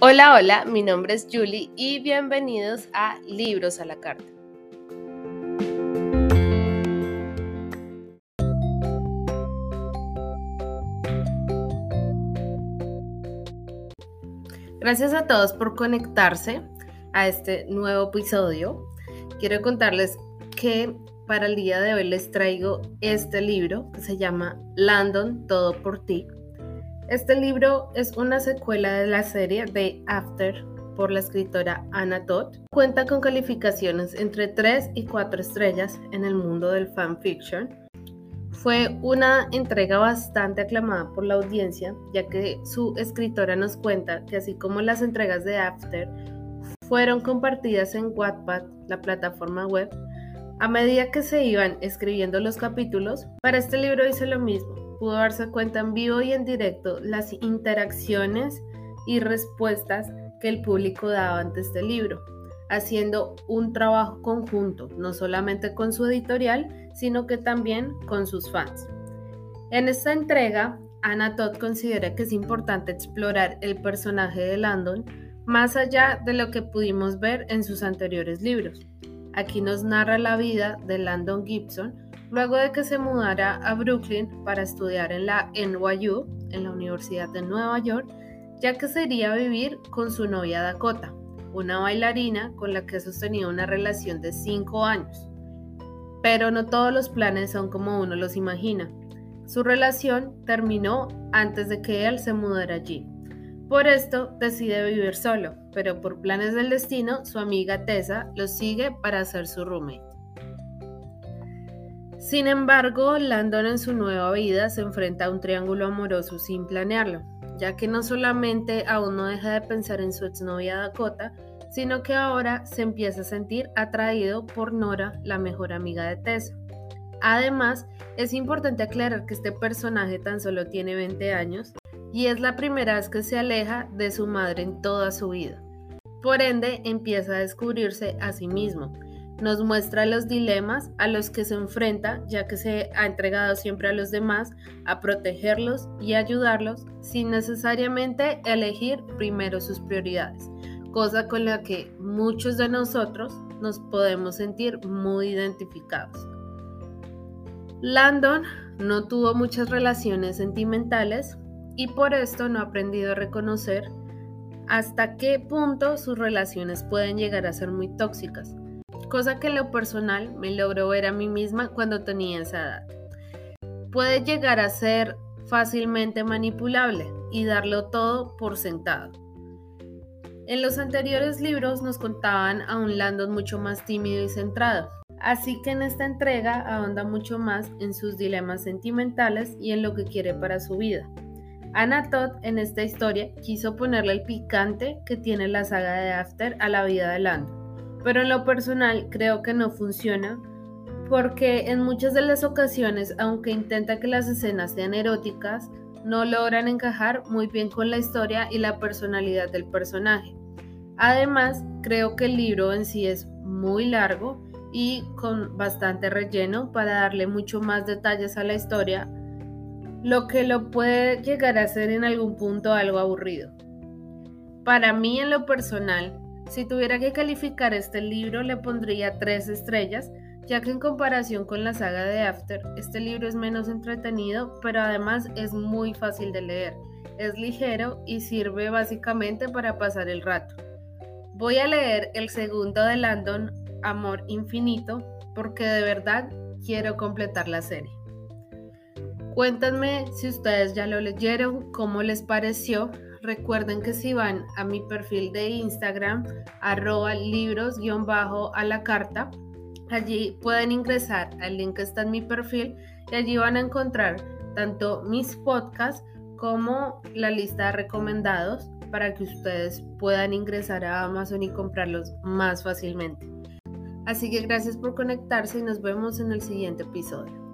Hola, hola, mi nombre es Julie y bienvenidos a Libros a la Carta. Gracias a todos por conectarse a este nuevo episodio. Quiero contarles que para el día de hoy les traigo este libro que se llama Landon, todo por ti este libro es una secuela de la serie The After por la escritora Anna Todd. Cuenta con calificaciones entre 3 y 4 estrellas en el mundo del fanfiction. Fue una entrega bastante aclamada por la audiencia, ya que su escritora nos cuenta que así como las entregas de After fueron compartidas en Wattpad, la plataforma web, a medida que se iban escribiendo los capítulos, para este libro hizo lo mismo pudo darse cuenta en vivo y en directo las interacciones y respuestas que el público daba ante este libro, haciendo un trabajo conjunto, no solamente con su editorial, sino que también con sus fans. En esta entrega, Anna Todd considera que es importante explorar el personaje de Landon más allá de lo que pudimos ver en sus anteriores libros. Aquí nos narra la vida de Landon Gibson, Luego de que se mudara a Brooklyn para estudiar en la NYU, en la Universidad de Nueva York, ya que se iría a vivir con su novia Dakota, una bailarina con la que sostenía una relación de 5 años. Pero no todos los planes son como uno los imagina. Su relación terminó antes de que él se mudara allí. Por esto decide vivir solo, pero por planes del destino, su amiga Tessa lo sigue para ser su roommate. Sin embargo, Landon en su nueva vida se enfrenta a un triángulo amoroso sin planearlo, ya que no solamente aún no deja de pensar en su exnovia Dakota, sino que ahora se empieza a sentir atraído por Nora, la mejor amiga de Tessa. Además, es importante aclarar que este personaje tan solo tiene 20 años y es la primera vez que se aleja de su madre en toda su vida. Por ende, empieza a descubrirse a sí mismo, nos muestra los dilemas a los que se enfrenta, ya que se ha entregado siempre a los demás a protegerlos y ayudarlos sin necesariamente elegir primero sus prioridades, cosa con la que muchos de nosotros nos podemos sentir muy identificados. Landon no tuvo muchas relaciones sentimentales y por esto no ha aprendido a reconocer hasta qué punto sus relaciones pueden llegar a ser muy tóxicas cosa que en lo personal me logró ver a mí misma cuando tenía esa edad. Puede llegar a ser fácilmente manipulable y darlo todo por sentado. En los anteriores libros nos contaban a un Landon mucho más tímido y centrado, así que en esta entrega ahonda mucho más en sus dilemas sentimentales y en lo que quiere para su vida. Anna Todd en esta historia quiso ponerle el picante que tiene la saga de After a la vida de Landon pero en lo personal creo que no funciona porque en muchas de las ocasiones, aunque intenta que las escenas sean eróticas, no logran encajar muy bien con la historia y la personalidad del personaje. Además, creo que el libro en sí es muy largo y con bastante relleno para darle mucho más detalles a la historia, lo que lo puede llegar a ser en algún punto algo aburrido. Para mí en lo personal, si tuviera que calificar este libro le pondría tres estrellas, ya que en comparación con la saga de After, este libro es menos entretenido, pero además es muy fácil de leer. Es ligero y sirve básicamente para pasar el rato. Voy a leer el segundo de Landon, Amor Infinito, porque de verdad quiero completar la serie. Cuéntenme si ustedes ya lo leyeron, cómo les pareció, Recuerden que si van a mi perfil de Instagram, arroba libros-a la carta, allí pueden ingresar al link que está en mi perfil y allí van a encontrar tanto mis podcasts como la lista de recomendados para que ustedes puedan ingresar a Amazon y comprarlos más fácilmente. Así que gracias por conectarse y nos vemos en el siguiente episodio.